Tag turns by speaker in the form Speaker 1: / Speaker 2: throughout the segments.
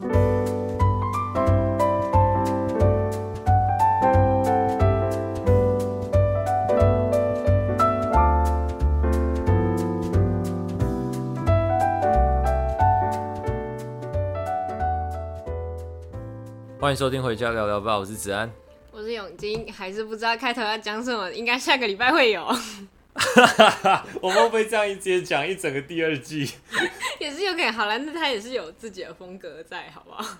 Speaker 1: 欢迎收听《回家聊聊吧》，我是子安，
Speaker 2: 我是永金，还是不知道开头要讲什么，应该下个礼拜会有。
Speaker 1: 我们会不会这样一直讲一整个第二季？
Speaker 2: 也是有可能，好了，那他也是有自己的风格在，好不好？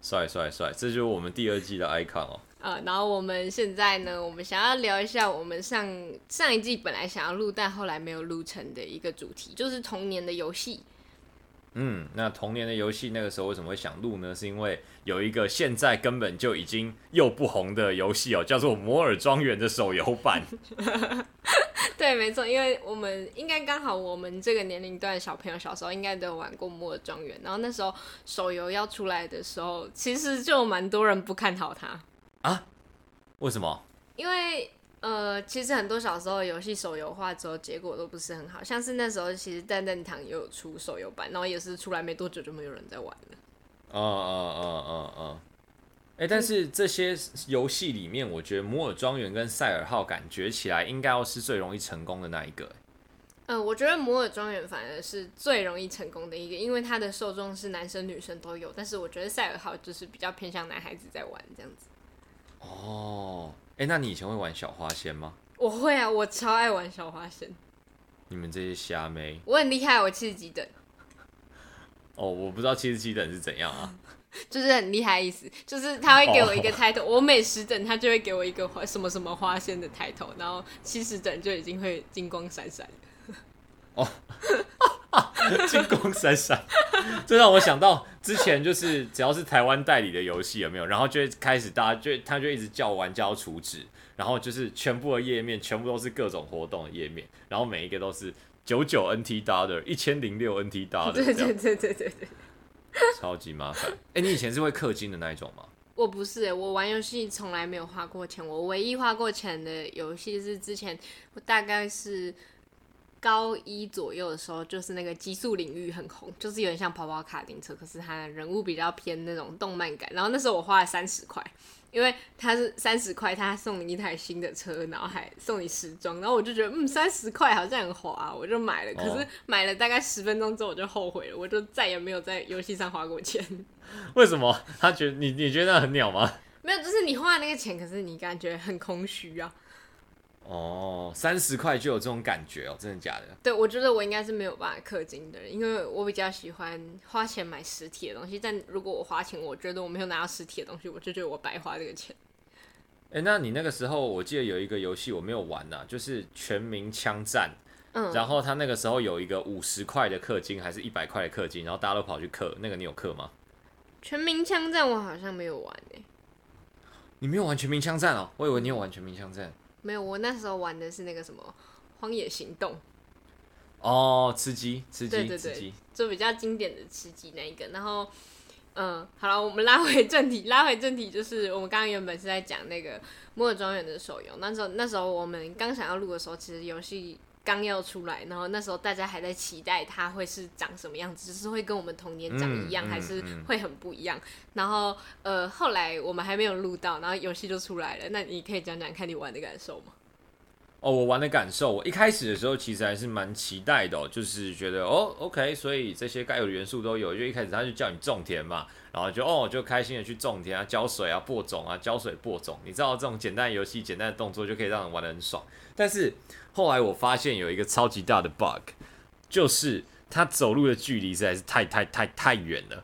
Speaker 1: 帅帅帅，这就是我们第二季的 icon 哦。
Speaker 2: 呃，然后我们现在呢，我们想要聊一下我们上上一季本来想要录，但后来没有录成的一个主题，就是童年的游戏。
Speaker 1: 嗯，那童年的游戏那个时候为什么会想录呢？是因为有一个现在根本就已经又不红的游戏哦，叫做《摩尔庄园》的手游版。
Speaker 2: 对，没错，因为我们应该刚好我们这个年龄段的小朋友小时候应该都有玩过《摩尔庄园》，然后那时候手游要出来的时候，其实就蛮多人不看好它
Speaker 1: 啊？为什么？
Speaker 2: 因为。呃，其实很多小时候游戏手游化之后，结果都不是很好。像是那时候，其实蛋蛋堂也有出手游版，然后也是出来没多久就没有人在玩了。
Speaker 1: 哦哦哦哦哦。哎，但是这些游戏里面，我觉得摩尔庄园跟赛尔号感觉起来应该要是最容易成功的那一个。
Speaker 2: 嗯、呃，我觉得摩尔庄园反而是最容易成功的一个，因为它的受众是男生女生都有。但是我觉得赛尔号就是比较偏向男孩子在玩这样子。
Speaker 1: 哦。哎、欸，那你以前会玩小花仙吗？
Speaker 2: 我会啊，我超爱玩小花仙。
Speaker 1: 你们这些虾妹，
Speaker 2: 我很厉害，我七十几等。
Speaker 1: 哦，我不知道七十七等是怎样啊？
Speaker 2: 就是很厉害意思，就是他会给我一个 title，、oh. 我每十等他就会给我一个花什么什么花仙的 title，然后七十等就已经会金光闪闪。
Speaker 1: 哦。金光闪闪，这让我想到之前就是只要是台湾代理的游戏有没有，然后就会开始大家就他就一直叫玩家要储值，然后就是全部的页面全部都是各种活动的页面，然后每一个都是九九 NT dollar 一千零六 NT dollar，
Speaker 2: 对对对对对对，
Speaker 1: 超级麻烦。哎，你以前是会氪金的那一种吗？
Speaker 2: 我不是，我玩游戏从来没有花过钱，我唯一花过钱的游戏是之前我大概是。高一左右的时候，就是那个极速领域很红，就是有点像跑跑卡丁车，可是它的人物比较偏那种动漫感。然后那时候我花了三十块，因为它是 三十块，它送你一台新的车，然后还送你时装。然后我就觉得，嗯，三十块好像很划，我就买了。可是买了大概十分钟之后，我就后悔了，我就再也没有在游戏上花过钱。
Speaker 1: 为什么？他觉得你你觉得那很鸟吗？
Speaker 2: 没有，就是你花那个钱，可是你感觉很空虚啊。
Speaker 1: 哦，三十块就有这种感觉哦，真的假的？
Speaker 2: 对，我觉得我应该是没有办法氪金的人，因为我比较喜欢花钱买实体的东西。但如果我花钱，我觉得我没有拿到实体的东西，我就觉得我白花这个钱。
Speaker 1: 哎、欸，那你那个时候，我记得有一个游戏我没有玩呐、啊，就是《全民枪战》。嗯。然后他那个时候有一个五十块的氪金，还是一百块的氪金，然后大家都跑去氪，那个你有氪吗？
Speaker 2: 全民枪战我好像没有玩诶、欸。
Speaker 1: 你没有玩全民枪战哦？我以为你有玩全民枪战。
Speaker 2: 没有，我那时候玩的是那个什么《荒野行动》
Speaker 1: 哦，吃鸡，吃鸡，
Speaker 2: 对对对，就比较经典的吃鸡那一个。然后，嗯，好了，我们拉回正题，拉回正题，就是我们刚刚原本是在讲那个《摩尔庄园》的手游。那时候，那时候我们刚想要录的时候，其实游戏刚要出来，然后那时候大家还在期待它会是长什么样子，就是会跟我们童年长一样，还是会很不一样。然后，呃，后来我们还没有录到，然后游戏就出来了。那你可以讲讲看你玩的感受吗？
Speaker 1: 哦，我玩的感受，我一开始的时候其实还是蛮期待的，哦，就是觉得哦，OK，所以这些该有的元素都有。就一开始他就叫你种田嘛，然后就哦，就开心的去种田啊，浇水啊，播种啊，浇水播种。你知道这种简单游戏、简单的动作就可以让人玩得很爽，但是。后来我发现有一个超级大的 bug，就是他走路的距离实在是太太太太远了，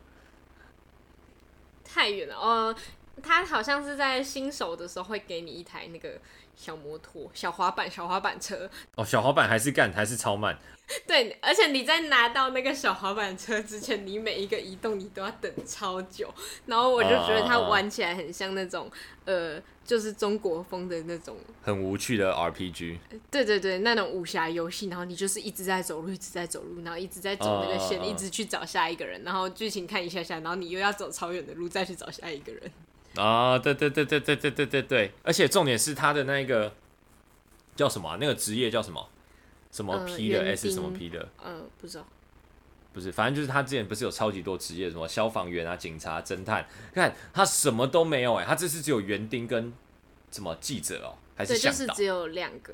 Speaker 2: 太远了哦。他好像是在新手的时候会给你一台那个小摩托、小滑板、小滑板车
Speaker 1: 哦，小滑板还是干还是超慢。
Speaker 2: 对，而且你在拿到那个小滑板车之前，你每一个移动你都要等超久，然后我就觉得它玩起来很像那种、uh, 呃，就是中国风的那种
Speaker 1: 很无趣的 RPG。
Speaker 2: 对对对，那种武侠游戏，然后你就是一直在走路，一直在走路，然后一直在走那个线，uh, 一直去找下一个人，然后剧情看一下下，然后你又要走超远的路再去找下一个人。
Speaker 1: 啊，对对对对对对对对对，而且重点是他的那个叫什么、啊？那个职业叫什么？什么 P 的 S 什么 P 的？
Speaker 2: 嗯、呃，不知道。
Speaker 1: 不是，反正就是他之前不是有超级多职业，什么消防员啊、警察、侦探，看他什么都没有哎、欸，他这次只有园丁跟什么记者哦、喔，还是
Speaker 2: 对，就是只有两个，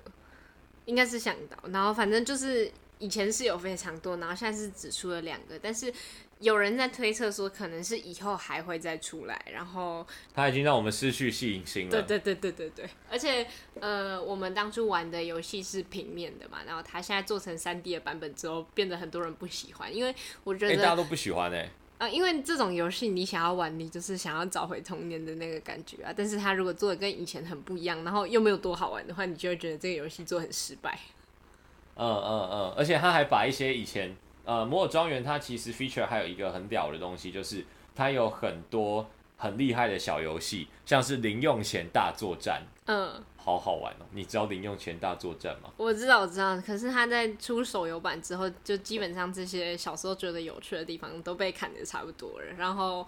Speaker 2: 应该是向导，然后反正就是以前是有非常多，然后现在是只出了两个，但是。有人在推测说，可能是以后还会再出来，然后
Speaker 1: 他已经让我们失去信心了。
Speaker 2: 对对对对对对，而且呃，我们当初玩的游戏是平面的嘛，然后他现在做成三 D 的版本之后，变得很多人不喜欢，因为我觉得、欸、
Speaker 1: 大家都不喜欢哎、欸。
Speaker 2: 啊、呃，因为这种游戏你想要玩，你就是想要找回童年的那个感觉啊。但是他如果做的跟以前很不一样，然后又没有多好玩的话，你就会觉得这个游戏做很失败。
Speaker 1: 嗯嗯嗯，而且他还把一些以前。呃，摩尔庄园它其实 feature 还有一个很屌的东西，就是它有很多很厉害的小游戏，像是零用钱大作战，
Speaker 2: 嗯，
Speaker 1: 好好玩哦。你知道零用钱大作战吗？
Speaker 2: 我知道，我知道。可是它在出手游版之后，就基本上这些小时候觉得有趣的地方都被砍的差不多了，然后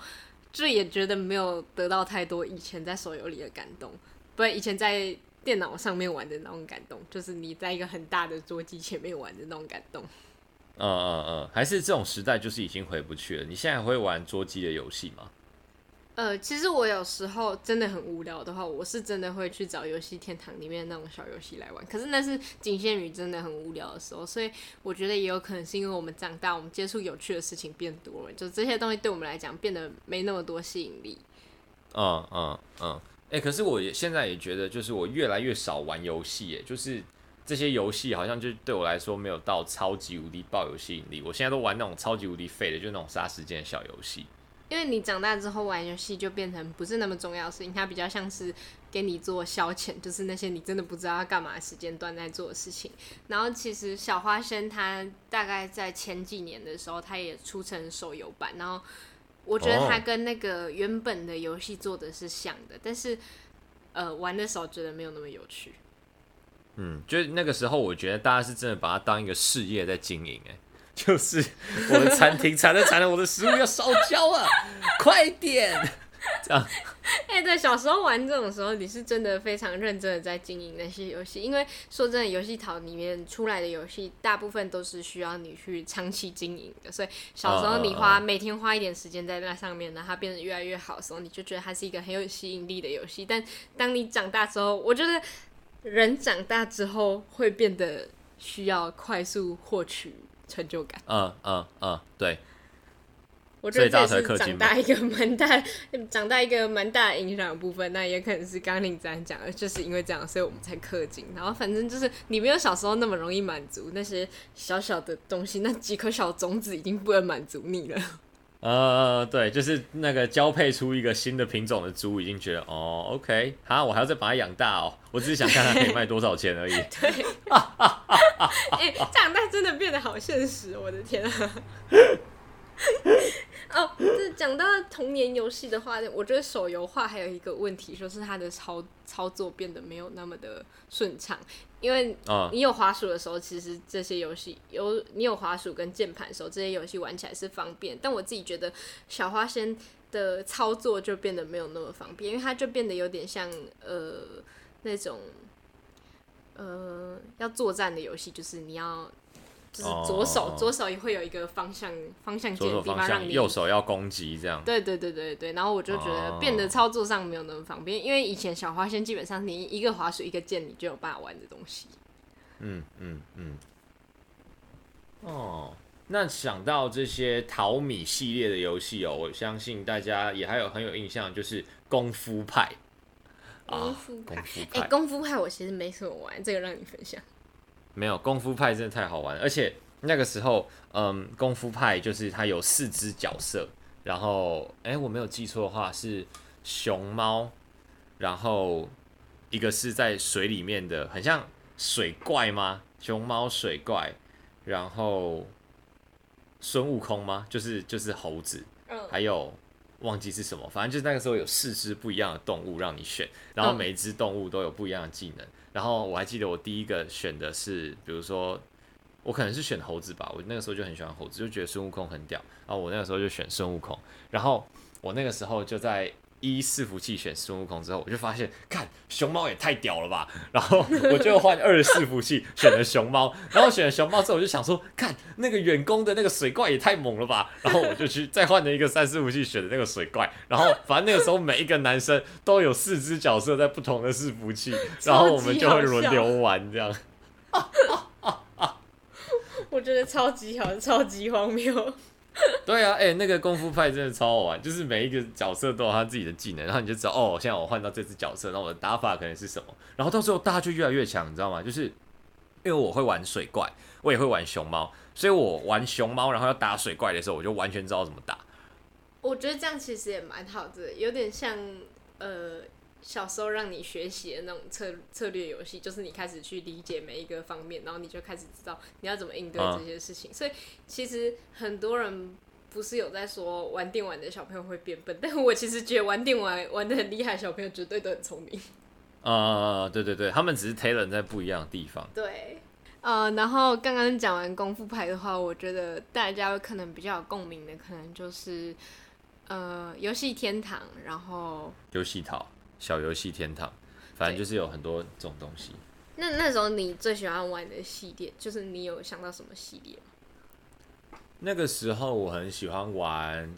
Speaker 2: 就也觉得没有得到太多以前在手游里的感动，不是以前在电脑上面玩的那种感动，就是你在一个很大的桌机前面玩的那种感动。
Speaker 1: 嗯嗯嗯，还是这种时代就是已经回不去了。你现在还会玩桌机的游戏吗？
Speaker 2: 呃，其实我有时候真的很无聊的话，我是真的会去找游戏天堂里面那种小游戏来玩。可是那是仅限于真的很无聊的时候，所以我觉得也有可能是因为我们长大，我们接触有趣的事情变多了，就这些东西对我们来讲变得没那么多吸引力。
Speaker 1: 嗯嗯嗯，哎、欸，可是我也现在也觉得，就是我越来越少玩游戏，哎，就是。这些游戏好像就对我来说没有到超级无敌爆有吸引力。我现在都玩那种超级无敌废的，就那种杀时间的小游戏。
Speaker 2: 因为你长大之后玩游戏就变成不是那么重要的事情，它比较像是给你做消遣，就是那些你真的不知道要干嘛时间段在做的事情。然后其实小花生它大概在前几年的时候，它也出成手游版，然后我觉得它跟那个原本的游戏做的是像的，但是呃玩的时候觉得没有那么有趣。
Speaker 1: 嗯，就是那个时候，我觉得大家是真的把它当一个事业在经营，哎，就是我的餐厅惨了惨了，我的食物要烧焦了，快点，这样。
Speaker 2: 哎、欸，对，小时候玩这种时候，你是真的非常认真的在经营那些游戏，因为说真的，游戏淘里面出来的游戏，大部分都是需要你去长期经营的，所以小时候你花、uh, uh, uh. 每天花一点时间在那上面呢，它变得越来越好的时候，你就觉得它是一个很有吸引力的游戏。但当你长大之后，我觉得。人长大之后会变得需要快速获取成就感。
Speaker 1: 嗯嗯嗯，对。
Speaker 2: 我觉得这是长大一个蛮大、长大一个蛮大的影响的部分。那也可能是刚刚你这样讲的，就是因为这样，所以我们才氪金。然后反正就是你没有小时候那么容易满足那些小小的东西，那几颗小种子已经不能满足你了。
Speaker 1: 呃，对，就是那个交配出一个新的品种的猪，已经觉得哦，OK，好，我还要再把它养大哦。我只是想看它可以卖多少钱而已。
Speaker 2: 对，哎，长大真的变得好现实，我的天啊！哦，这讲到童年游戏的话，我觉得手游化还有一个问题，就是它的操操作变得没有那么的顺畅。因为你有滑鼠的时候，其实这些游戏有你有滑鼠跟键盘的时候，这些游戏玩起来是方便。但我自己觉得小花仙的操作就变得没有那么方便，因为它就变得有点像呃那种呃要作战的游戏，就是你要。就是左手，oh, 左手也会有一个方向方向键的地方让你，
Speaker 1: 右手要攻击这样。
Speaker 2: 对对对对对，然后我就觉得变得操作上没有那么方便，oh. 因为以前小花仙基本上你一个滑鼠一个键你就有办法玩的东西。
Speaker 1: 嗯嗯嗯。哦，那想到这些淘米系列的游戏哦，我相信大家也还有很有印象，就是功夫派。
Speaker 2: 功夫派，哎、啊欸，功夫派我其实没什么玩，这个让你分享。
Speaker 1: 没有功夫派真的太好玩了，而且那个时候，嗯，功夫派就是它有四只角色，然后，哎，我没有记错的话是熊猫，然后一个是在水里面的，很像水怪吗？熊猫水怪，然后孙悟空吗？就是就是猴子，还有忘记是什么，反正就是那个时候有四只不一样的动物让你选，然后每一只动物都有不一样的技能。然后我还记得我第一个选的是，比如说我可能是选猴子吧，我那个时候就很喜欢猴子，就觉得孙悟空很屌。然后我那个时候就选孙悟空。然后我那个时候就在一伺服器选孙悟空之后，我就发现，看熊猫也太屌了吧！然后我就换二伺服器选了熊猫，然后选了熊猫之后，我就想说，看那个远攻的那个水怪也太猛了吧！然后我就去再换了一个三伺服器选的那个水怪，然后反正那个时候每一个男生都有四只角色在不同的伺服器，然后我们就会轮流玩这样。
Speaker 2: 我觉得超级好，超级荒谬。
Speaker 1: 对啊，哎、那个功夫派真的超好玩，就是每一个角色都有他自己的技能，然后你就知道哦，现在我换到这只角色，那我的打法可能是什么，然后到最后大家就越来越强，你知道吗？就是因为我会玩水怪，我也会玩熊猫，所以我玩熊猫，然后要打水怪的时候，我就完全知道怎么打。
Speaker 2: 我觉得这样其实也蛮好的，有点像呃。小时候让你学习的那种策策略游戏，就是你开始去理解每一个方面，然后你就开始知道你要怎么应对这些事情。啊、所以其实很多人不是有在说玩电玩的小朋友会变笨，但我其实觉得玩电玩玩的很厉害的小朋友绝对都很聪明。
Speaker 1: 啊，对对对，他们只是 talent 在不一样的地方。
Speaker 2: 对，呃，然后刚刚讲完功夫牌的话，我觉得大家可能比较有共鸣的，可能就是呃游戏天堂，然后
Speaker 1: 游戏桃。小游戏天堂，反正就是有很多这种东西。
Speaker 2: 那那时候你最喜欢玩的系列，就是你有想到什么系列吗？
Speaker 1: 那个时候我很喜欢玩，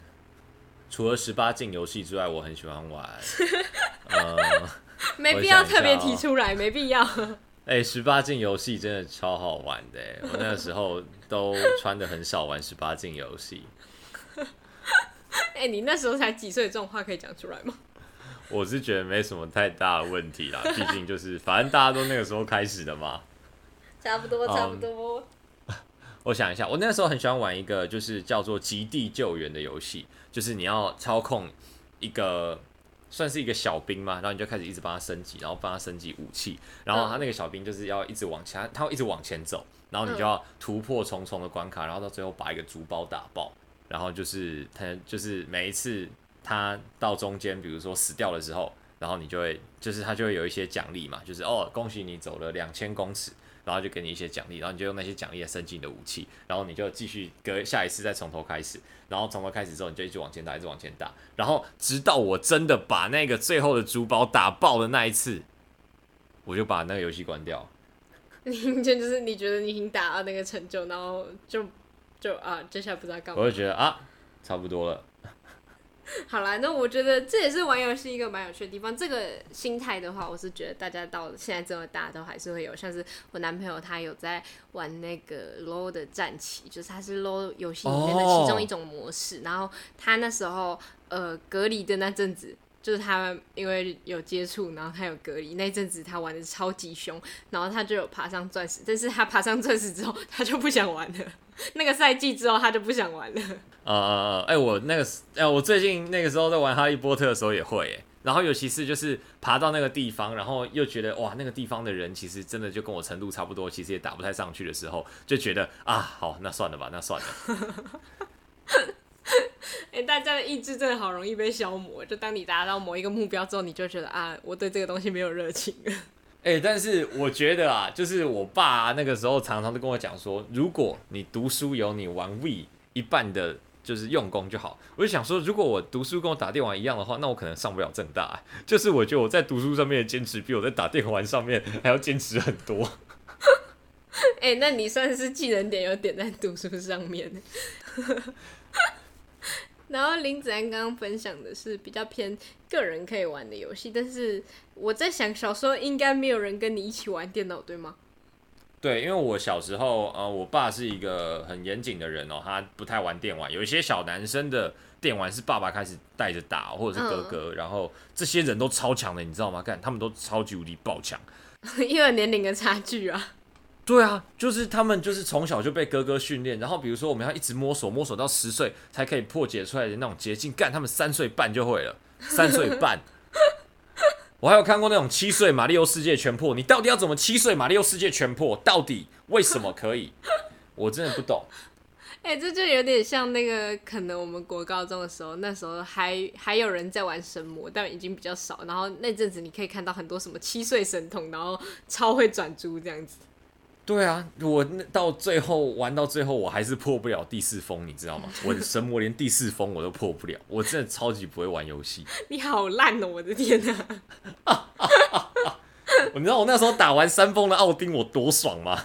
Speaker 1: 除了十八禁游戏之外，我很喜欢玩。呃，
Speaker 2: 没必要特别提出来，没必要。
Speaker 1: 哎、欸，十八禁游戏真的超好玩的，我那个时候都穿的很少玩十八禁游戏。
Speaker 2: 哎、欸，你那时候才几岁？这种话可以讲出来吗？
Speaker 1: 我是觉得没什么太大的问题啦，毕竟就是反正大家都那个时候开始的嘛。
Speaker 2: 差不多，差不多。
Speaker 1: Um, 我想一下，我那个时候很喜欢玩一个就是叫做《极地救援》的游戏，就是你要操控一个算是一个小兵嘛，然后你就开始一直帮他升级，然后帮他升级武器，然后他那个小兵就是要一直往前，他会一直往前走，然后你就要突破重重的关卡，然后到最后把一个竹包打爆，然后就是他就是每一次。他到中间，比如说死掉的时候，然后你就会，就是他就会有一些奖励嘛，就是哦，恭喜你走了两千公尺，然后就给你一些奖励，然后你就用那些奖励来升级你的武器，然后你就继续隔下一次再从头开始，然后从头开始之后你就一直往前打，一直往前打，然后直到我真的把那个最后的珠宝打爆的那一次，我就把那个游戏关掉。
Speaker 2: 你就是你觉得你已经达到那个成就，然后就就啊，接下来不知道干嘛，
Speaker 1: 我就觉得啊，差不多了。
Speaker 2: 好啦，那我觉得这也是玩游戏一个蛮有趣的地方。这个心态的话，我是觉得大家到现在这么大都还是会有。像是我男朋友他有在玩那个 LOL 的战棋，就是他是 LOL 游戏里面的其中一种模式。Oh. 然后他那时候呃隔离的那阵子，就是他因为有接触，然后他有隔离那阵子，他玩的超级凶，然后他就有爬上钻石。但是他爬上钻石之后，他就不想玩了。那个赛季之后，他就不想玩了。
Speaker 1: 呃呃呃哎，我那个，哎、我最近那个时候在玩哈利波特的时候也会，哎，然后尤其是就是爬到那个地方，然后又觉得哇，那个地方的人其实真的就跟我程度差不多，其实也打不太上去的时候，就觉得啊，好，那算了吧，那算了。
Speaker 2: 哎、欸，大家的意志真的好容易被消磨，就当你达到某一个目标之后，你就觉得啊，我对这个东西没有热情了。
Speaker 1: 哎、欸，但是我觉得啊，就是我爸那个时候常常都跟我讲说，如果你读书有你玩 Wii 一半的。就是用功就好，我就想说，如果我读书跟我打电玩一样的话，那我可能上不了正大。就是我觉得我在读书上面的坚持，比我在打电玩上面还要坚持很多。
Speaker 2: 哎、欸，那你算是技能点有点在读书上面。然后林子安刚刚分享的是比较偏个人可以玩的游戏，但是我在想，小时候应该没有人跟你一起玩电脑，对吗？
Speaker 1: 对，因为我小时候，呃，我爸是一个很严谨的人哦，他不太玩电玩。有一些小男生的电玩是爸爸开始带着打，或者是哥哥，嗯、然后这些人都超强的，你知道吗？看他们都超级无敌爆强，
Speaker 2: 因为年龄的差距啊。
Speaker 1: 对啊，就是他们就是从小就被哥哥训练，然后比如说我们要一直摸索，摸索到十岁才可以破解出来的那种捷径，干他们三岁半就会了，三岁半。我还有看过那种七岁马里奥世界全破，你到底要怎么七岁马里奥世界全破？到底为什么可以？我真的不懂。
Speaker 2: 哎、这就有点像那个，可能我们国高中的时候，那时候还还有人在玩神魔，但已经比较少。然后那阵子你可以看到很多什么七岁神童，然后超会转珠这样子。
Speaker 1: 对啊，我到最后玩到最后，我还是破不了第四封，你知道吗？我的神魔连第四封我都破不了，我真的超级不会玩游戏。
Speaker 2: 你好烂哦！我的天哪！
Speaker 1: 你知道我那时候打完三封的奥丁我多爽吗？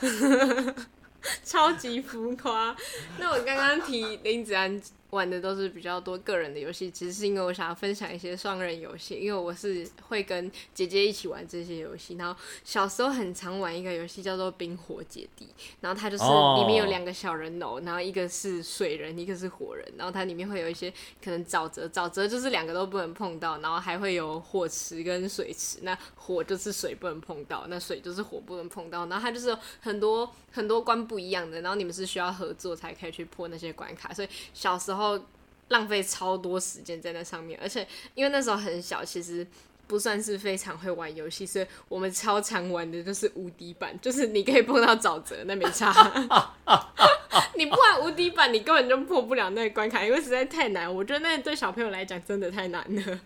Speaker 2: 超级浮夸。那我刚刚提林子安。玩的都是比较多个人的游戏，其实是因为我想要分享一些双人游戏，因为我是会跟姐姐一起玩这些游戏。然后小时候很常玩一个游戏叫做《冰火姐弟》，然后它就是里面有两个小人偶，然后一个是水人，一个是火人，然后它里面会有一些可能沼泽，沼泽就是两个都不能碰到，然后还会有火池跟水池，那火就是水不能碰到，那水就是火不能碰到，然后它就是有很多很多关不一样的，然后你们是需要合作才可以去破那些关卡，所以小时候。然后浪费超多时间在那上面，而且因为那时候很小，其实不算是非常会玩游戏，所以我们超常玩的就是无敌版，就是你可以碰到沼泽，那没差。你不玩无敌版，你根本就破不了那个关卡，因为实在太难。我觉得那对小朋友来讲真的太难了。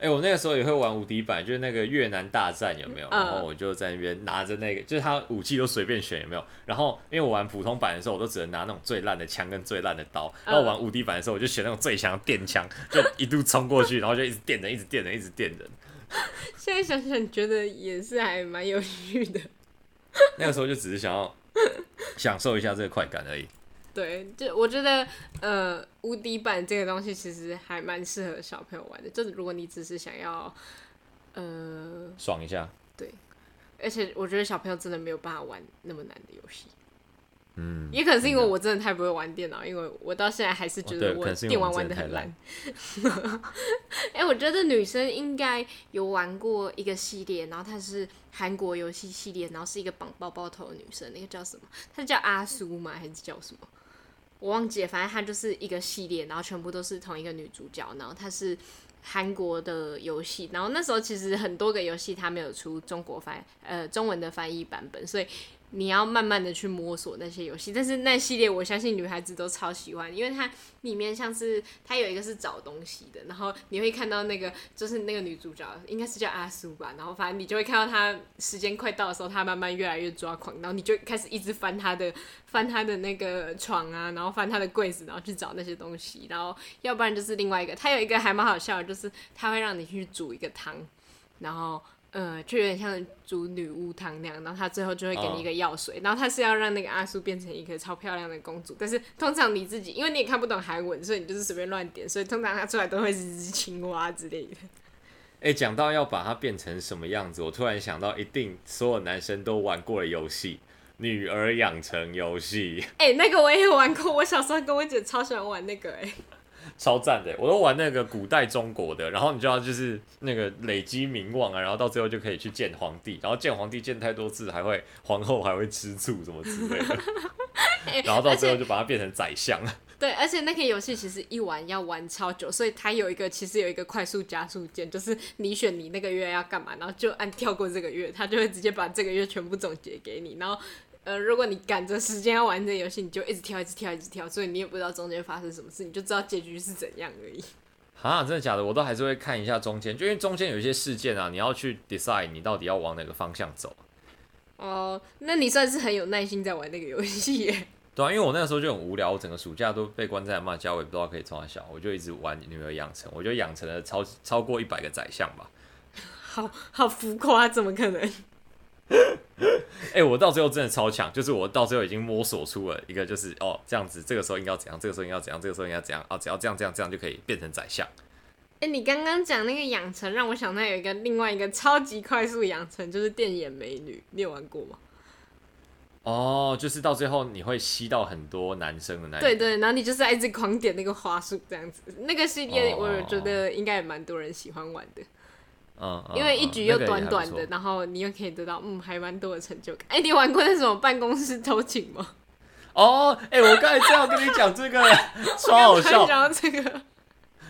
Speaker 1: 哎、欸，我那个时候也会玩无敌版，就是那个越南大战有没有？然后我就在那边拿着那个，就是他武器都随便选有没有？然后因为我玩普通版的时候，我都只能拿那种最烂的枪跟最烂的刀。然后我玩无敌版的时候，我就选那种最强的电枪，就一路冲过去，然后就一直电人，一直电人，一直电人。
Speaker 2: 现在想想，觉得也是还蛮有趣的。
Speaker 1: 那个时候就只是想要享受一下这个快感而已。
Speaker 2: 对，就我觉得，呃，无敌版这个东西其实还蛮适合小朋友玩的。就是如果你只是想要，呃，
Speaker 1: 爽一下。
Speaker 2: 对，而且我觉得小朋友真的没有办法玩那么难的游戏。
Speaker 1: 嗯，
Speaker 2: 也可能是因为我真的太不会玩电脑，因为我到现在还是觉得我电玩玩的很烂。哎、欸，我觉得女生应该有玩过一个系列，然后它是韩国游戏系列，然后是一个绑包包头的女生，那个叫什么？她叫阿苏吗？还是叫什么？我忘记了，反正它就是一个系列，然后全部都是同一个女主角，然后它是韩国的游戏，然后那时候其实很多个游戏它没有出中国翻呃中文的翻译版本，所以。你要慢慢的去摸索那些游戏，但是那系列我相信女孩子都超喜欢，因为它里面像是它有一个是找东西的，然后你会看到那个就是那个女主角应该是叫阿苏吧，然后反正你就会看到她时间快到的时候，她慢慢越来越抓狂，然后你就开始一直翻她的翻她的那个床啊，然后翻她的柜子，然后去找那些东西，然后要不然就是另外一个，它有一个还蛮好笑的，就是它会让你去煮一个汤，然后。呃，就有点像煮女巫汤那样，然后他最后就会给你一个药水，oh. 然后他是要让那个阿苏变成一个超漂亮的公主，但是通常你自己，因为你也看不懂韩文，所以你就是随便乱点，所以通常他出来都会是只青蛙之类的。
Speaker 1: 哎、欸，讲到要把它变成什么样子，我突然想到，一定所有男生都玩过的游戏《女儿养成游戏》。哎、
Speaker 2: 欸，那个我也玩过，我小时候跟我姐超喜欢玩那个、欸，哎。
Speaker 1: 超赞的，我都玩那个古代中国的，然后你就要就是那个累积名望啊，然后到最后就可以去见皇帝，然后见皇帝见太多次，还会皇后还会吃醋什么之类的，然后到最后就把它变成宰相。
Speaker 2: 对，而且那个游戏其实一玩要玩超久，所以它有一个其实有一个快速加速键，就是你选你那个月要干嘛，然后就按跳过这个月，它就会直接把这个月全部总结给你，然后。呃，如果你赶着时间要玩这个游戏，你就一直跳，一直跳，一直跳，所以你也不知道中间发生什么事，你就知道结局是怎样而已。
Speaker 1: 啊，真的假的？我都还是会看一下中间，就因为中间有一些事件啊，你要去 decide 你到底要往哪个方向走。
Speaker 2: 哦，那你算是很有耐心在玩那个游戏耶。
Speaker 1: 对啊，因为我那个时候就很无聊，我整个暑假都被关在妈家，我也不知道可以从哪小，我就一直玩女儿养成，我就养成了超超过一百个宰相吧。
Speaker 2: 好好浮夸，怎么可能？
Speaker 1: 哎、欸，我到最后真的超强，就是我到最后已经摸索出了一个，就是哦这样子，这个时候应该要怎样，这个时候应该要怎样，这个时候应该要怎样，哦，只要这样这样这样就可以变成宰相。
Speaker 2: 哎、欸，你刚刚讲那个养成，让我想到有一个另外一个超级快速养成，就是电眼美女，你有玩过吗？
Speaker 1: 哦，就是到最后你会吸到很多男生的那
Speaker 2: 对，对对，然后你就是一直狂点那个花束这样子，那个系列我觉得应该也蛮多人喜欢玩的。
Speaker 1: 嗯，
Speaker 2: 因为一局又短短的，然后你又可以得到嗯还蛮多的成就感。哎、欸，你玩过那种办公室偷情吗？
Speaker 1: 哦，哎、欸，我刚才正要跟你讲这个，超好笑。
Speaker 2: 讲到这个，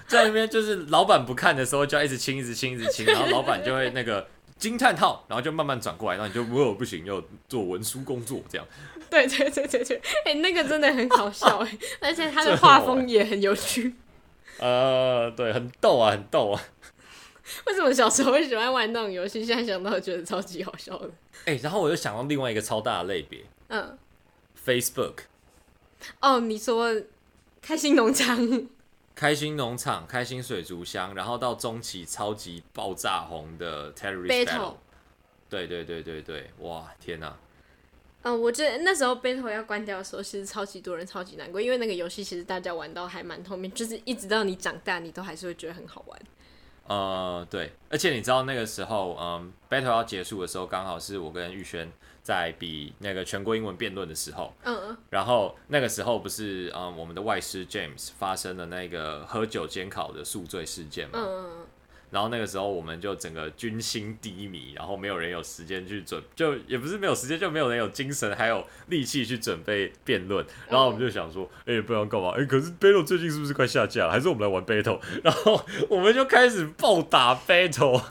Speaker 1: 在那边就是老板不看的时候，就要一直亲，一直亲，一直亲，然后老板就会那个 惊叹号，然后就慢慢转过来，然后你就如果不行，要做文书工作这样。
Speaker 2: 对对对对对，哎、欸，那个真的很好笑哎，而且他的画风也很有趣。
Speaker 1: 呃，对，很逗啊，很逗啊。
Speaker 2: 为什么小时候会喜欢玩那种游戏？现在想到觉得超级好笑的。
Speaker 1: 哎、欸，然后我又想到另外一个超大的类别，
Speaker 2: 嗯
Speaker 1: ，Facebook。
Speaker 2: 哦，你说开心农场、
Speaker 1: 开心农场、开心水族箱，然后到中期超级爆炸红的 Terrorist Battle。Battle 对对对对对，哇，天哪！
Speaker 2: 嗯，我觉得那时候 Battle 要关掉的时候，其实超级多人超级难过，因为那个游戏其实大家玩到还蛮后面，就是一直到你长大，你都还是会觉得很好玩。
Speaker 1: 呃，对，而且你知道那个时候，嗯，Battle 要结束的时候，刚好是我跟玉轩在比那个全国英文辩论的时候，
Speaker 2: 嗯嗯，
Speaker 1: 然后那个时候不是，嗯，我们的外师 James 发生了那个喝酒监考的宿醉事件嘛，
Speaker 2: 嗯嗯。
Speaker 1: 然后那个时候我们就整个军心低迷，然后没有人有时间去准，就也不是没有时间，就没有人有精神还有力气去准备辩论。然后我们就想说，哎、欸，不知道干嘛？哎、欸，可是 Battle 最近是不是快下架了？还是我们来玩 Battle？然后我们就开始暴打 Battle。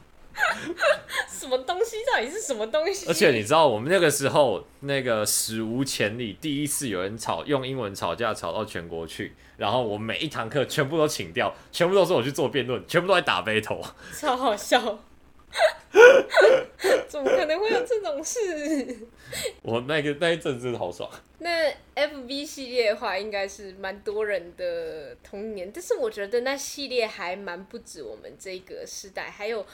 Speaker 2: 什么东西？到底是什么东西？
Speaker 1: 而且你知道，我们那个时候那个史无前例，第一次有人吵用英文吵架，吵到全国去。然后我每一堂课全部都请掉，全部都是我去做辩论，全部都在打 battle，
Speaker 2: 超好笑。怎么可能会有这种事？
Speaker 1: 我那个那一阵真的好爽。
Speaker 2: 那 FB 系列的话，应该是蛮多人的童年，但是我觉得那系列还蛮不止我们这个时代，还有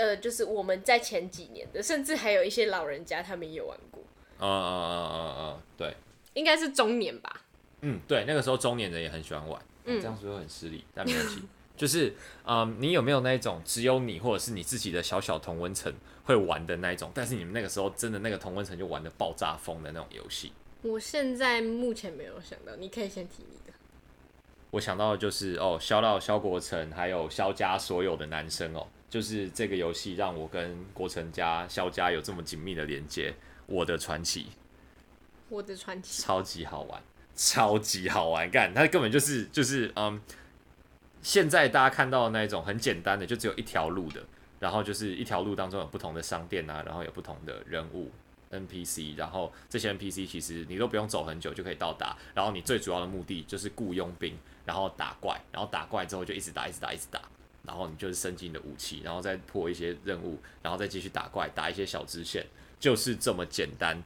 Speaker 2: 呃，就是我们在前几年的，甚至还有一些老人家他们也有玩过。
Speaker 1: 嗯嗯嗯嗯嗯，对，
Speaker 2: 应该是中年吧。
Speaker 1: 嗯，对，那个时候中年人也很喜欢玩，嗯、这样说很失礼，但没问题。就是，嗯，你有没有那一种只有你或者是你自己的小小同温层会玩的那一种，但是你们那个时候真的那个同温层就玩的爆炸疯的那种游戏？
Speaker 2: 我现在目前没有想到，你可以先提你的。
Speaker 1: 我想到的就是哦，肖到肖国成还有肖家所有的男生哦，就是这个游戏让我跟国成家肖家有这么紧密的连接。我的传奇，
Speaker 2: 我的传奇，
Speaker 1: 超级好玩。超级好玩，干，它根本就是就是嗯，现在大家看到的那一种很简单的，就只有一条路的，然后就是一条路当中有不同的商店啊，然后有不同的人物 NPC，然后这些 NPC 其实你都不用走很久就可以到达，然后你最主要的目的就是雇佣兵，然后打怪，然后打怪之后就一直打一直打一直打，然后你就是升级你的武器，然后再破一些任务，然后再继续打怪，打一些小支线，就是这么简单。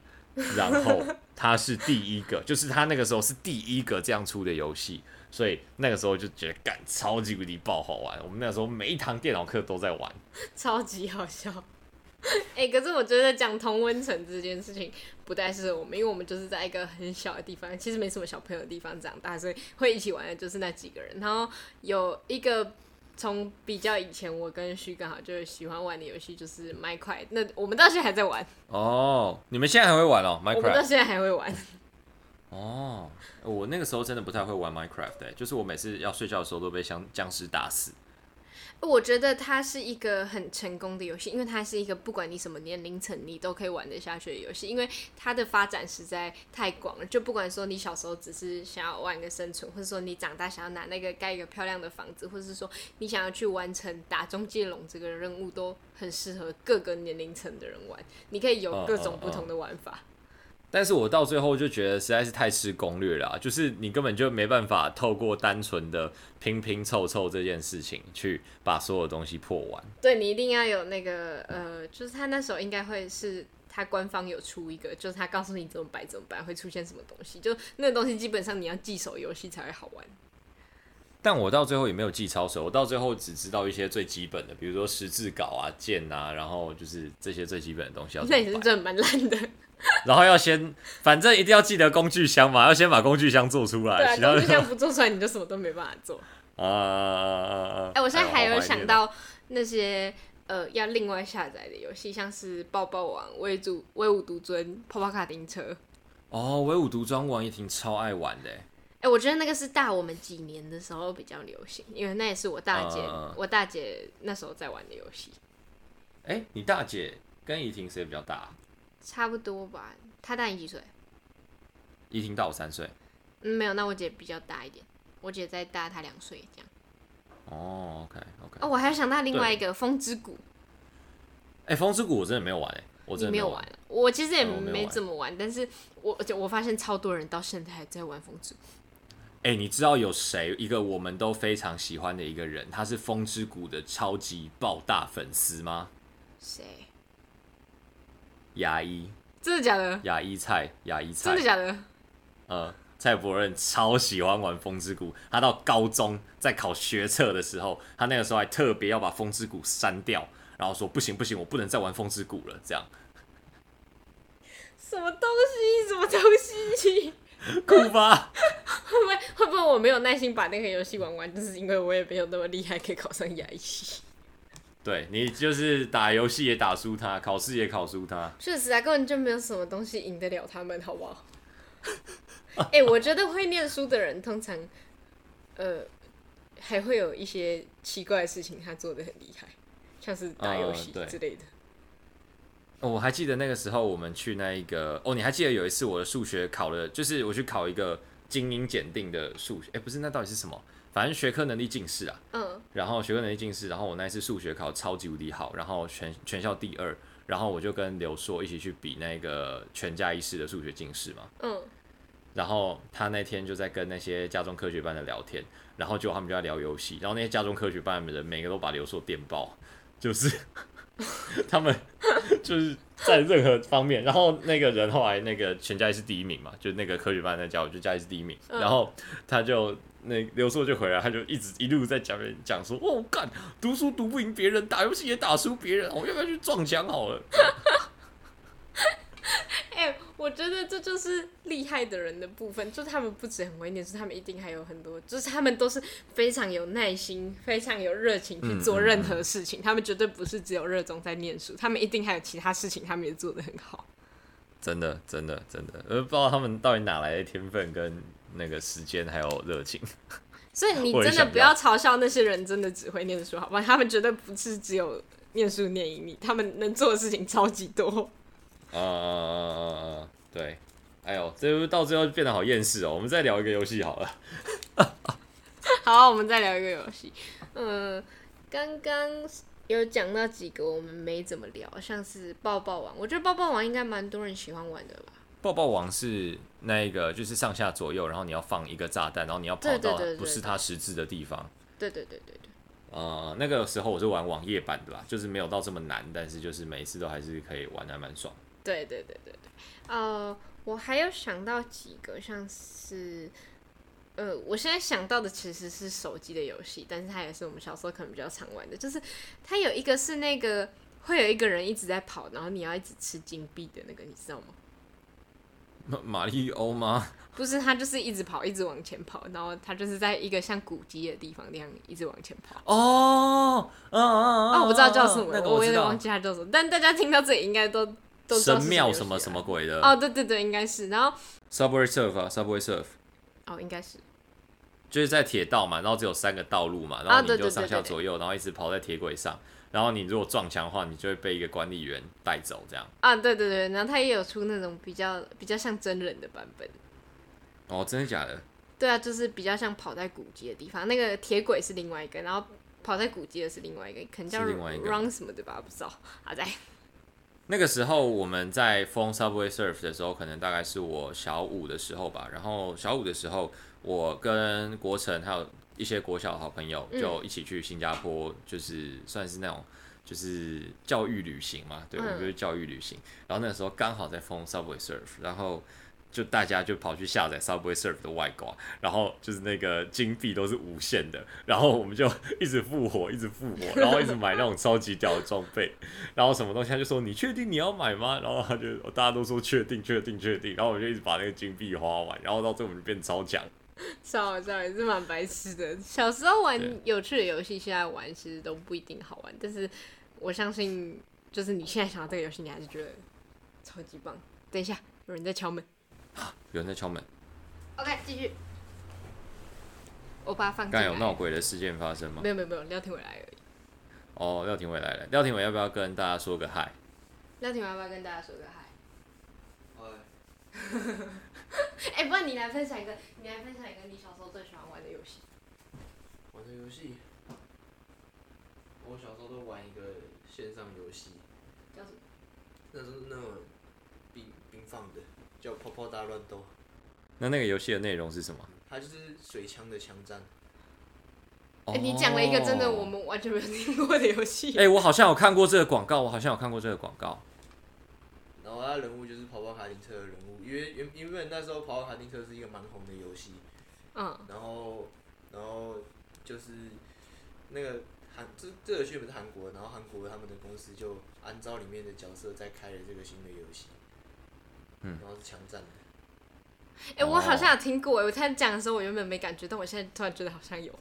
Speaker 1: 然后他是第一个，就是他那个时候是第一个这样出的游戏，所以那个时候就觉得干超级无敌爆好玩。我们那时候每一堂电脑课都在玩，
Speaker 2: 超级好笑。哎、可是我觉得讲同温层这件事情不太适合我们，因为我们就是在一个很小的地方，其实没什么小朋友的地方长大，所以会一起玩的就是那几个人。然后有一个。从比较以前，我跟徐刚好就是喜欢玩的游戏就是 Minecraft，那我们到现在还在玩。
Speaker 1: 哦，你们现在还会玩哦？Minecraft？我
Speaker 2: 们到现在还会玩。
Speaker 1: 哦，我那个时候真的不太会玩 Minecraft，欸，就是我每次要睡觉的时候都被僵僵尸打死。
Speaker 2: 我觉得它是一个很成功的游戏，因为它是一个不管你什么年龄层你都可以玩得下去的游戏，因为它的发展实在太广了。就不管说你小时候只是想要玩个生存，或者说你长大想要拿那个盖一个漂亮的房子，或者是说你想要去完成打终结龙这个任务，都很适合各个年龄层的人玩。你可以有各种不同的玩法。Uh, uh, uh.
Speaker 1: 但是我到最后就觉得实在是太吃攻略了啊，就是你根本就没办法透过单纯的拼拼凑凑这件事情去把所有东西破完。
Speaker 2: 对，你一定要有那个呃，就是他那时候应该会是他官方有出一个，就是他告诉你怎么摆怎么摆会出现什么东西，就那个东西基本上你要记手游戏才会好玩。
Speaker 1: 但我到最后也没有记超手，我到最后只知道一些最基本的，比如说十字镐啊、剑啊，然后就是这些最基本的东西要。
Speaker 2: 那也是真的蛮烂的。
Speaker 1: 然后要先，反正一定要记得工具箱嘛，要先把工具箱做出来。
Speaker 2: 对啊，工具箱不做出来，你就什么都没办法做。啊啊啊！哎，我现在还有想到那些呃要另外下载的游戏，像是抱抱王、威主、威武独尊、泡泡卡丁车。
Speaker 1: 哦，威武独尊王也挺超爱玩的。
Speaker 2: 哎，我觉得那个是大我们几年的时候比较流行，因为那也是我大姐，呃、我大姐那时候在玩的游戏。
Speaker 1: 哎，你大姐跟怡婷谁比较大？
Speaker 2: 差不多吧，他大你几岁？
Speaker 1: 一听到我三岁。
Speaker 2: 嗯，没有，那我姐比较大一点，我姐再大他两岁这样。
Speaker 1: 哦，OK OK。
Speaker 2: 哦，我还想到另外一个《风之谷》。
Speaker 1: 哎，《风之谷》我真的没有玩哎，我真的没有玩。
Speaker 2: 我其实也没怎么玩，但是我就我发现超多人到现在还在玩《风之谷》。
Speaker 1: 哎，你知道有谁一个我们都非常喜欢的一个人，他是《风之谷》的超级爆大粉丝吗？
Speaker 2: 谁？
Speaker 1: 牙医
Speaker 2: 真的假的？
Speaker 1: 牙医菜，牙医菜，
Speaker 2: 真的假的？
Speaker 1: 呃，蔡伯任超喜欢玩风之谷，他到高中在考学测的时候，他那个时候还特别要把风之谷删掉，然后说不行不行，我不能再玩风之谷了，这样。
Speaker 2: 什么东西？什么东西？
Speaker 1: 酷吧？
Speaker 2: 会不会会不会我没有耐心把那个游戏玩完，就是因为我也没有那么厉害，可以考上亚一。
Speaker 1: 对，你就是打游戏也打输他，考试也考输他。
Speaker 2: 确实啊，根本就没有什么东西赢得了他们，好不好？哎、欸，我觉得会念书的人通常，呃，还会有一些奇怪的事情，他做的很厉害，像是打游戏之类的。
Speaker 1: 哦，我还记得那个时候我们去那一个，哦，你还记得有一次我的数学考了，就是我去考一个精英检定的数学，哎、欸，不是，那到底是什么？反正学科能力近视啊。嗯。然后学科能力近视，然后我那一次数学考超级无敌好，然后全全校第二，然后我就跟刘硕一起去比那个全家一试的数学近视嘛。嗯。然后他那天就在跟那些家中科学班的聊天，然后就他们就在聊游戏，然后那些家中科学班的人每个都把刘硕电爆，就是。他们就是在任何方面，然后那个人后来那个全家是第一名嘛，就那个科学班那家伙就家里是第一名，嗯、然后他就那刘硕就回来，他就一直一路在讲讲说，哦干，读书读不赢别人，打游戏也打输别人，我要不要去撞墙好了？
Speaker 2: 哎、欸，我觉得这就是厉害的人的部分，就是他们不止很会念书，他们一定还有很多，就是他们都是非常有耐心、非常有热情去做任何事情。嗯嗯嗯，他们绝对不是只有热衷在念书，他们一定还有其他事情，他们也做得很好。
Speaker 1: 真的，真的，真的，呃，不知道他们到底哪来的天分跟那个时间还有热情。
Speaker 2: 所以你真的不要嘲笑那些人，真的只会念书，好吧？他们绝对不是只有念书念赢你，他们能做的事情超级多。
Speaker 1: 啊啊啊啊啊，对，哎呦，这到最后变得好厌世哦。我们再聊一个游戏好了。
Speaker 2: 好，我们再聊一个游戏。嗯，刚刚有讲到几个我们没怎么聊，像是抱抱王。我觉得抱抱王应该蛮多人喜欢玩的吧。
Speaker 1: 抱抱王是那个，就是上下左右，然后你要放一个炸弹，然后你要跑到不是它实质的地方。
Speaker 2: 对对对对对。
Speaker 1: 呃，那个时候我是玩网页版的啦，就是没有到这么难，但是就是每一次都还是可以玩，还蛮爽。
Speaker 2: 对对对对对，呃，我还有想到几个，像是，呃，我现在想到的其实是手机的游戏，但是它也是我们小时候可能比较常玩的，就是它有一个是那个会有一个人一直在跑，然后你要一直吃金币的那个，你知道吗？
Speaker 1: 马里欧吗？
Speaker 2: 不是，他就是一直跑，一直往前跑，然后他就是在一个像古迹的地方那样一直往前跑。
Speaker 1: 哦，嗯嗯嗯，
Speaker 2: 哦，我不知道叫什么，那个、我，我有点忘记他叫什么，但大家听到这里应该都。
Speaker 1: 神庙什么什么鬼的？
Speaker 2: 哦，对对对，应该是。然后
Speaker 1: Subway Surf 啊，Subway Surf。
Speaker 2: 哦，应该是。
Speaker 1: 就是在铁道嘛，然后只有三个道路嘛，然后你就上下左右，然后一直跑在铁轨上。然后你如果撞墙的话，你就会被一个管理员带走，这样。
Speaker 2: 啊，对对对，然后他也有出那种比较比较像真人的版本。
Speaker 1: 哦，真的假的？
Speaker 2: 对啊，就是比较像跑在古迹的地方，那个铁轨是另外一个，然后跑在古迹的是另外一个，可能叫 Run 什么的吧，不知道。好在。
Speaker 1: 那个时候我们在疯 Subway Surf 的时候，可能大概是我小五的时候吧。然后小五的时候，我跟国成还有一些国小的好朋友就一起去新加坡，就是算是那种就是教育旅行嘛。对，我们就是教育旅行。然后那个时候刚好在疯 Subway Surf，然后。就大家就跑去下载 Subway Surf 的外挂，然后就是那个金币都是无限的，然后我们就一直复活，一直复活，然后一直买那种超级屌的装备，然后什么东西他就说，你确定你要买吗？然后他就大家都说确定确定确定，然后我们就一直把那个金币花完，然后到最后我们就变超强。
Speaker 2: 超好笑，也是蛮白痴的。小时候玩有趣的游戏，现在玩其实都不一定好玩，但是我相信，就是你现在想到这个游戏，你还是觉得超级棒。等一下，有人在敲门。
Speaker 1: 有人在敲门。
Speaker 2: OK，继续。我把它放。
Speaker 1: 刚有闹鬼的事件发生吗？
Speaker 2: 没有没有没有，廖廷伟来而已。
Speaker 1: 哦，廖廷伟来了。廖廷伟要不要跟大家说个嗨？
Speaker 2: 廖廷伟要不要跟大家说个嗨？哎、欸，不然你来分享一个，你来分享一个你小时候最喜欢玩的游戏。
Speaker 3: 玩的游戏？我小时候都玩一个线上游戏。
Speaker 2: 叫什么？
Speaker 3: 那是那种冰冰放的。叫泡泡大乱斗，
Speaker 1: 那那个游戏的内容是什么？
Speaker 3: 它就是水枪的枪战。
Speaker 2: 哎、欸，你讲了一个真的我们完全没有听过的游戏。
Speaker 1: 哎、欸，我好像有看过这个广告，我好像有看过这个广告。
Speaker 3: 然后人物就是跑跑卡丁车的人物，因为原因为那时候跑跑卡丁车是一个蛮红的游戏，
Speaker 2: 嗯，
Speaker 3: 然后然后就是那个韩这这个游戏不是韩国，然后韩国他们的公司就按照里面的角色在开了这个新的游戏，
Speaker 1: 嗯，
Speaker 3: 然后是枪战的。
Speaker 2: 哎、欸，我好像有听过，我在讲的时候我原本没感觉，但我现在突然觉得好像有。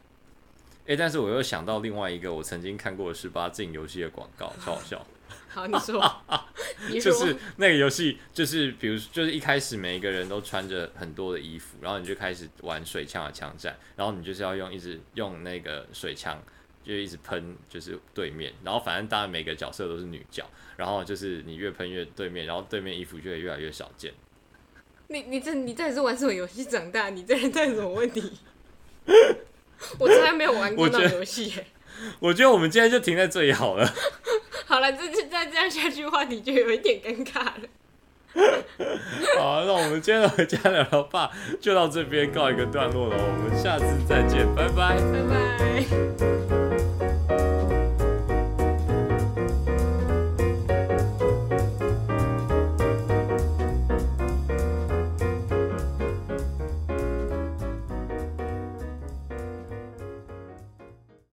Speaker 1: 哎、欸，但是我又想到另外一个我曾经看过的十八禁游戏的广告，超好笑。
Speaker 2: 好，你说，你说
Speaker 1: 就是那个游戏，就是比如就是一开始每一个人都穿着很多的衣服，然后你就开始玩水枪的枪战，然后你就是要用一直用那个水枪，就一直喷就是对面，然后反正当然每个角色都是女角，然后就是你越喷越对面，然后对面衣服就会越来越少见。
Speaker 2: 你你这你这是玩什么游戏长大？你这人在什么问题？我从来没有玩过那种游戏。
Speaker 1: 我觉得我们今天就停在这里好了。
Speaker 2: 好了，这再这样下去，话题就有一点尴尬了。
Speaker 1: 好，那我们今天的回家聊聊吧，就到这边告一个段落了。我们下次再见，拜拜，
Speaker 2: 拜拜。